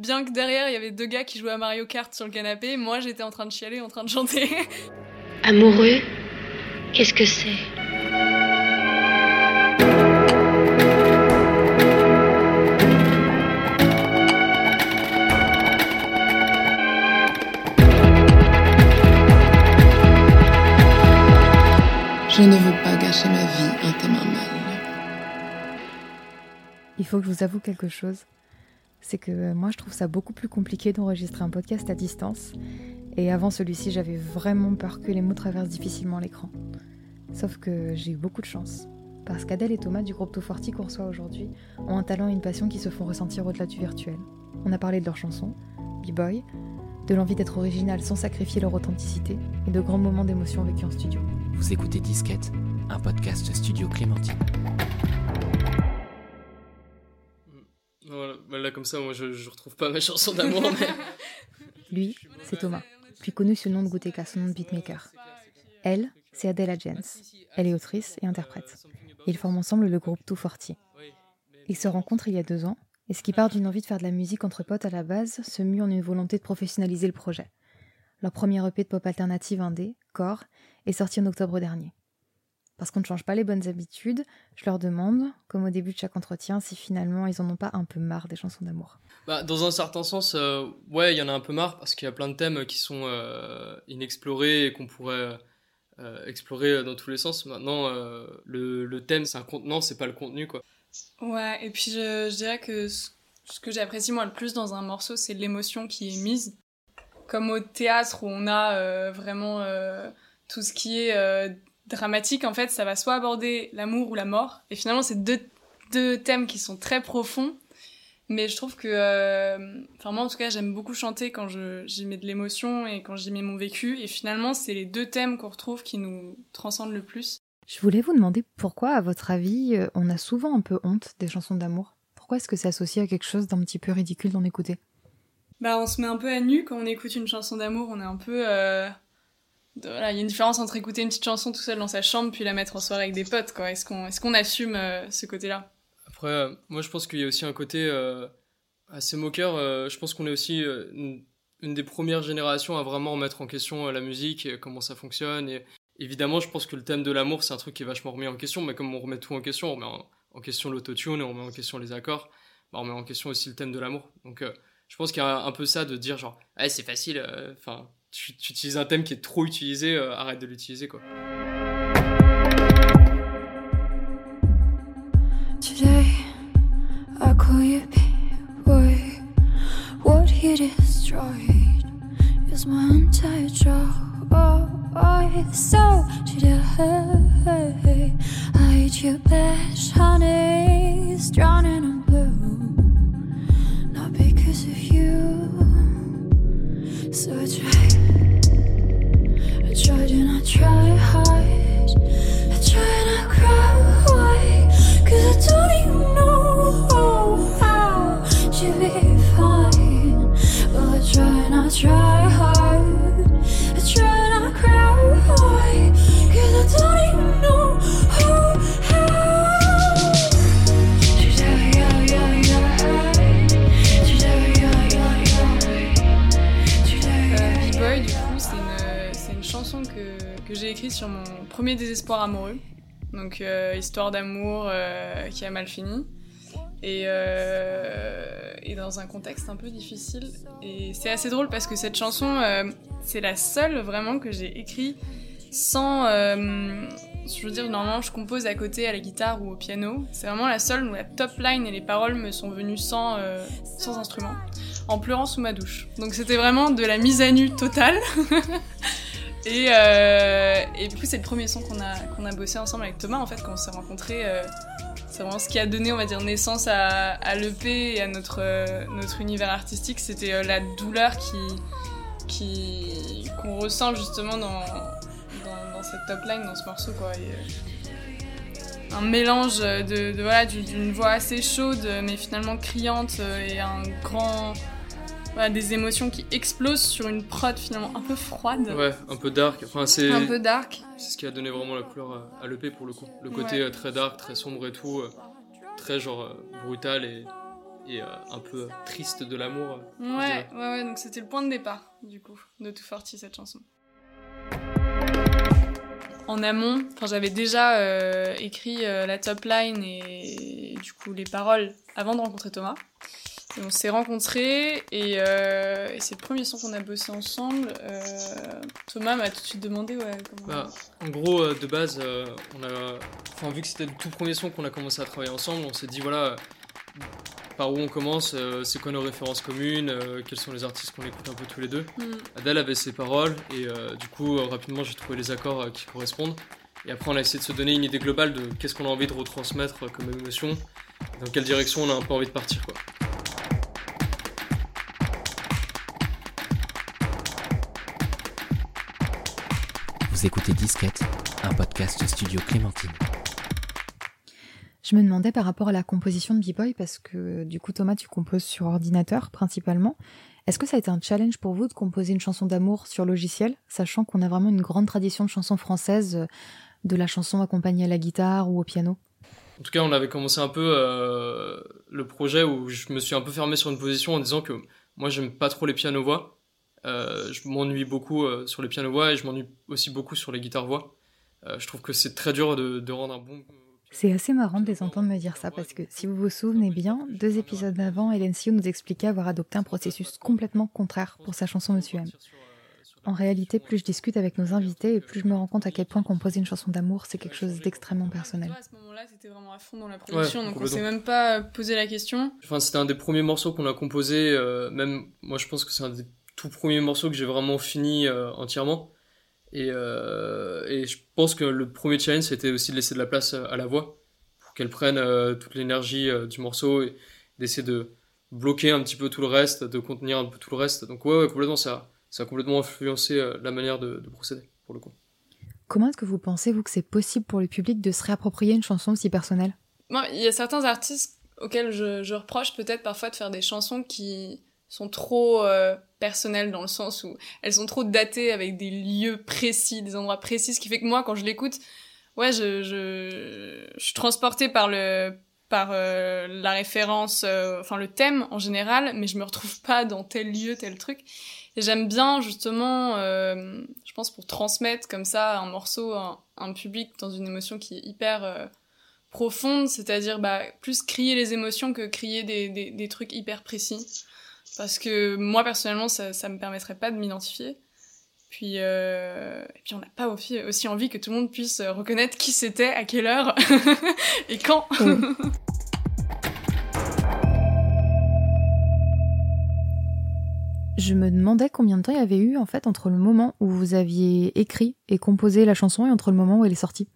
Bien que derrière, il y avait deux gars qui jouaient à Mario Kart sur le canapé, moi j'étais en train de chialer, en train de chanter. Amoureux, qu'est-ce que c'est? Je ne veux pas gâcher ma vie un thème mal. Il faut que je vous avoue quelque chose. C'est que moi, je trouve ça beaucoup plus compliqué d'enregistrer un podcast à distance. Et avant celui-ci, j'avais vraiment peur que les mots traversent difficilement l'écran. Sauf que j'ai eu beaucoup de chance. Parce qu'Adèle et Thomas du groupe Forti qu'on reçoit aujourd'hui ont un talent et une passion qui se font ressentir au-delà du virtuel. On a parlé de leurs chansons, B-Boy, de l'envie d'être original sans sacrifier leur authenticité et de grands moments d'émotion vécus en studio. Vous écoutez Disquette, un podcast studio Clémentine. Comme ça, moi je, retrouve pas ma chanson d'amour. mais... Lui, c'est Thomas, plus connu sous le nom de Guteka, son nom de beatmaker. Elle, c'est Adela Jens. Elle est autrice et interprète. Ils forment ensemble le groupe Tout Forti. Ils se rencontrent il y a deux ans, et ce qui part d'une envie de faire de la musique entre potes à la base se mue en une volonté de professionnaliser le projet. Leur premier EP de pop alternative indé, Core, est sorti en octobre dernier. Parce qu'on ne change pas les bonnes habitudes, je leur demande, comme au début de chaque entretien, si finalement ils en ont pas un peu marre des chansons d'amour. Bah, dans un certain sens, euh, ouais, il y en a un peu marre parce qu'il y a plein de thèmes qui sont euh, inexplorés et qu'on pourrait euh, explorer dans tous les sens. Maintenant, euh, le, le, thème, c'est un contenant, c'est pas le contenu, quoi. Ouais, et puis je, je dirais que ce, ce que j'apprécie moi le plus dans un morceau, c'est l'émotion qui est mise. Comme au théâtre où on a euh, vraiment tout ce qui est dramatique, en fait, ça va soit aborder l'amour ou la mort. Et finalement, c'est deux, deux thèmes qui sont très profonds. Mais je trouve que, euh, enfin moi en tout cas, j'aime beaucoup chanter quand j'y mets de l'émotion et quand j'y mets mon vécu. Et finalement, c'est les deux thèmes qu'on retrouve qui nous transcendent le plus. Je voulais vous demander pourquoi, à votre avis, euh, on a souvent un peu honte des chansons d'amour? Pourquoi est-ce que c'est associé à quelque chose d'un petit peu ridicule d'en écouter? Bah, on se met un peu à nu quand on écoute une chanson d'amour. On est un peu euh, il y a une différence entre écouter une petite chanson tout seul dans sa chambre puis la mettre en soirée avec des potes, quoi. Est-ce qu'on est qu'on assume euh, ce côté-là? Après, euh, moi je pense qu'il y a aussi un côté euh, assez moqueur. je pense qu'on est aussi une, des premières générations à vraiment remettre en question la musique, et comment ça fonctionne. Et évidemment, je pense que le thème de l'amour, c'est un truc qui est vachement remis en question, mais comme on remet tout en question, on remet en, en question l'autotune, on remet en question les accords, bah, on remet en question aussi le thème de l'amour. Donc je pense qu'il y a un peu ça de dire genre, c'est facile, enfin tu, tu, utilises un thème qui est trop utilisé, euh, arrête de l'utiliser quoi. Today, I call you boy. What he destroyed is my entire joy. So today, I your best premier désespoir amoureux. Donc, euh, histoire d'amour euh, qui a mal fini. Et, euh, et, dans un contexte un peu difficile. Et c'est assez drôle parce que cette chanson, c'est la seule vraiment que j'ai écrite sans. Je veux dire, normalement, je compose à côté à la guitare ou au piano. C'est vraiment la seule où la top line et les paroles me sont venues sans, sans instrument, en pleurant sous ma douche. Donc c'était vraiment de la mise à nu totale. et, euh, et, du coup, c'est le premier son qu'on a, qu'on a bossé ensemble avec Thomas, en fait, quand on s'est rencontrés. Euh, c'est vraiment ce qui a donné, on va dire, naissance à, à l'EP et à notre, euh, notre univers artistique. C'était la douleur qui, qui, qu'on ressent justement dans, dans, cette top line, dans ce morceau, quoi. Un mélange de voilà, d'une voix assez chaude, mais finalement criante, et un grand. Voilà, des émotions qui explosent sur une prod finalement un peu froide. Ouais, un peu dark. Enfin, c'est un peu dark. C'est ce qui a donné vraiment la couleur à l'EP pour le coup. Le côté ouais. très dark, très sombre et tout, très genre brutal et, et un peu triste de l'amour. Ouais, ouais, ouais, donc c'était le point de départ, du coup, de Tout Forty, cette chanson. En amont, enfin, j'avais déjà écrit la top line et, du coup les paroles avant de rencontrer Thomas on s'est rencontrés et, c'est le premier son qu'on a bossé ensemble. Euh, Thomas m'a tout de suite demandé ouais, bah, en gros, euh, de base, euh, on a, enfin, vu que c'était le tout premier son qu'on a commencé à travailler ensemble, on s'est dit voilà, par où on commence, c'est quoi nos références communes, quels sont les artistes qu'on écoute un peu tous les deux. Mm. Adèle avait ses paroles et du coup, rapidement, j'ai trouvé les accords qui correspondent. Et après, on a essayé de se donner une idée globale de qu'est-ce qu'on a envie de retransmettre comme émotion, dans quelle direction on a un peu envie de partir. Quoi. Vous écoutez Disquette, un podcast studio Clémentine. Je me demandais par rapport à la composition de B-Boy, parce que du coup Thomas, tu composes sur ordinateur principalement. Est-ce que ça a été un challenge pour vous de composer une chanson d'amour sur logiciel, sachant qu'on a vraiment une grande tradition de chansons françaises, de la chanson accompagnée à la guitare ou au piano? En tout cas, on avait commencé un peu euh, le projet où je me suis un peu fermé sur une position en disant que moi j'aime pas trop les pianos-voix. Euh, je m'ennuie beaucoup euh, sur les pianos-voix et je m'ennuie aussi beaucoup sur les guitares-voix. Euh, je trouve que c'est très dur de, rendre un bon. C'est assez marrant de les entendre me dire ça parce que si vous vous souvenez bien, deux épisodes avant, Hélène Sio nous expliquait avoir adopté un processus complètement contraire pour sa chanson Monsieur M. En réalité, plus je discute avec nos invités et plus je me rends compte à quel point composer une chanson d'amour, c'est quelque chose d'extrêmement personnel. À ce moment-là, c'était vraiment à fond dans la production, donc on s'est même pas posé la question. Enfin, c'était un des premiers morceaux qu'on a composé, même moi je pense que c'est un des tout premier morceau que j'ai vraiment fini euh, entièrement. Et, euh, et, je pense que le premier challenge, c'était aussi de laisser de la place à la voix pour qu'elle prenne euh, toute l'énergie du morceau et d'essayer de bloquer un petit peu tout le reste, de contenir un peu tout le reste. Donc ouais, complètement, ça, ça a complètement influencé la manière de, procéder, pour le coup. Comment est-ce que vous pensez, vous, que c'est possible pour le public de se réapproprier une chanson aussi personnelle? Il y a certains artistes auxquels je, je reproche peut-être parfois de faire des chansons qui sont trop euh, personnelles dans le sens où elles sont trop datées avec des lieux précis, des endroits précis, ce qui fait que moi, quand je l'écoute, ouais, je, je, je, suis transportée par le par euh, la référence, euh, enfin le thème en général, mais je me retrouve pas dans tel lieu, tel truc. Et j'aime bien justement, je pense pour transmettre comme ça un morceau un, public dans une émotion qui est hyper profonde, c'est-à-dire bah, plus crier les émotions que crier des, des trucs hyper précis parce que moi personnellement ça ça me permettrait pas de m'identifier. Puis euh, et puis on n'a pas aussi, aussi envie que tout le monde puisse reconnaître qui c'était à quelle heure et quand. Je me demandais combien de temps il y avait eu en fait entre le moment où vous aviez écrit et composé la chanson et entre le moment où elle est sortie.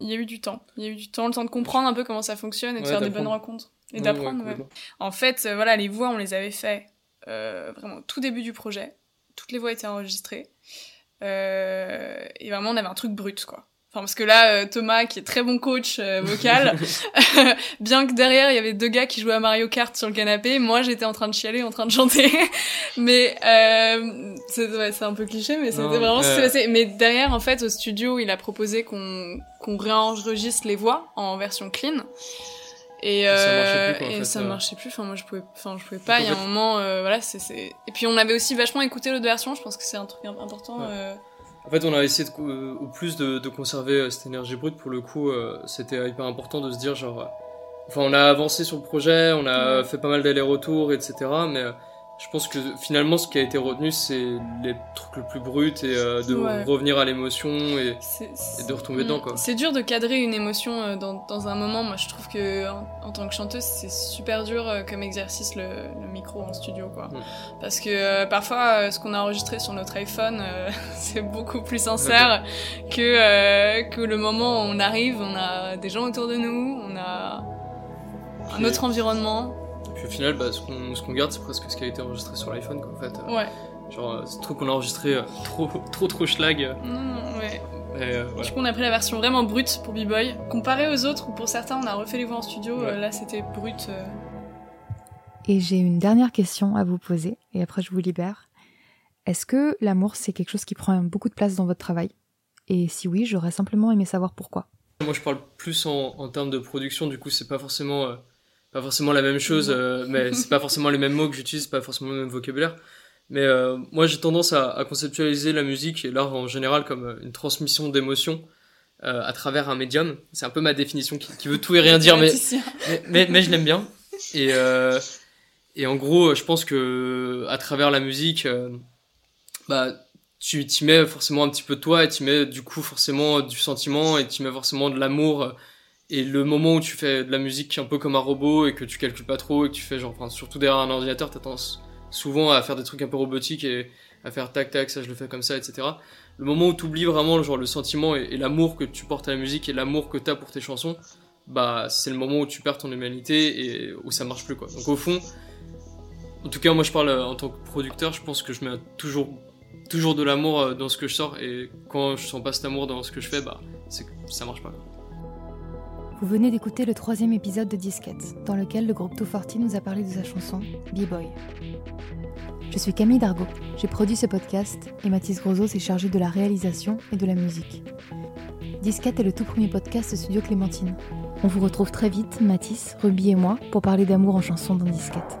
Il y a eu du temps. Il y a eu du temps, le temps de comprendre un peu comment ça fonctionne et de faire des bonnes rencontres. Et d'apprendre, ouais, En fait, euh, voilà, les voix, on les avait fait euh, vraiment au tout début du projet. Toutes les voix étaient enregistrées. Euh, et vraiment, on avait un truc brut, quoi. Enfin, parce que là, euh, Thomas, qui est très bon coach euh, vocal, bien que derrière, il y avait deux gars qui jouaient à Mario Kart sur le canapé, moi, j'étais en train de chialer, en train de chanter. mais euh, c'est ouais, un peu cliché, mais c'était vraiment ce qui passé. Mais derrière, en fait, au studio, il a proposé qu'on qu'on réenregistre les voix en version clean. Et, euh, ça marchait plus, et ça marchait plus. Enfin, moi, je pouvais, enfin, je pouvais pas. Il y a un moment, euh, voilà, c'est, Et puis, on avait aussi vachement écouté l'autre version. Je pense que c'est un truc important. Euh... En fait, on a essayé de, euh, au plus de, de, conserver euh, cette énergie brute. Pour le coup, c'était hyper important de se dire, genre, enfin, on a avancé sur le projet, on a fait pas mal d'allers-retours, etc. Mais je pense que finalement ce qui a été retenu c'est les trucs le plus bruts et euh, de revenir à l'émotion et, de retomber dedans quoi. C'est dur de cadrer une émotion euh, dans, dans, un moment. Moi je trouve que en, tant que chanteuse c'est super dur euh, comme exercice le, le, micro en studio quoi. Mm. Parce que parfois ce qu'on a enregistré sur notre iPhone c'est beaucoup plus sincère que, que le moment où on arrive, on a des gens autour de nous, on a un autre environnement puis au final, bah, ce qu'on garde, c'est presque ce qui a été enregistré sur l'iPhone, quoi, en fait. Ouais. Genre, euh, ce truc qu'on a enregistré euh, trop, trop, trop schlag. Non, non, ouais. Euh, Du coup, on a pris la version vraiment brute pour B-Boy. Comparé aux autres, où pour certains, on a refait les voix en studio, là, c'était brut. Et j'ai une dernière question à vous poser, et après, je vous libère. Est-ce que l'amour, c'est quelque chose qui prend beaucoup de place dans votre travail? Et si oui, j'aurais simplement aimé savoir pourquoi. Moi, je parle plus en, en termes de production, du coup, c'est pas forcément pas forcément la même chose, euh, mais c'est pas forcément les mêmes mots que j'utilise, pas forcément le même vocabulaire. Mais euh, moi, j'ai tendance à, à, conceptualiser la musique et l'art en général comme euh, une transmission d'émotions euh, à travers un médium. C'est un peu ma définition qui, qui veut tout et rien dire, mais, mais, mais, mais, je l'aime bien. Et, euh, et en gros, je pense que à travers la musique, bah, tu t'y mets forcément un petit peu de toi et tu mets du coup forcément du sentiment et tu mets forcément de l'amour et le moment où tu fais de la musique un peu comme un robot et que tu calcules pas trop et que tu fais genre, enfin, surtout derrière un ordinateur, t'as tendance souvent à faire des trucs un peu robotiques et à faire tac tac, ça je le fais comme ça, etc. Le moment où tu oublies vraiment genre, le sentiment et, l'amour que tu portes à la musique et l'amour que t'as pour tes chansons, bah c'est le moment où tu perds ton humanité et où ça marche plus quoi. Donc au fond, en tout cas moi je parle en tant que producteur, je pense que je mets toujours toujours de l'amour dans ce que je sors et quand je sens pas cet amour dans ce que je fais, bah ça marche pas. Vous venez d'écouter le troisième épisode de Disquette, dans lequel le groupe 240 nous a parlé de sa chanson B-Boy. Je suis Camille Dargaud, j'ai produit ce podcast et Mathis Grosso s'est chargé de la réalisation et de la musique. Disquette est le tout premier podcast Studio Clémentine. On vous retrouve très vite, Mathis, Ruby et moi, pour parler d'amour en chanson dans Disquette.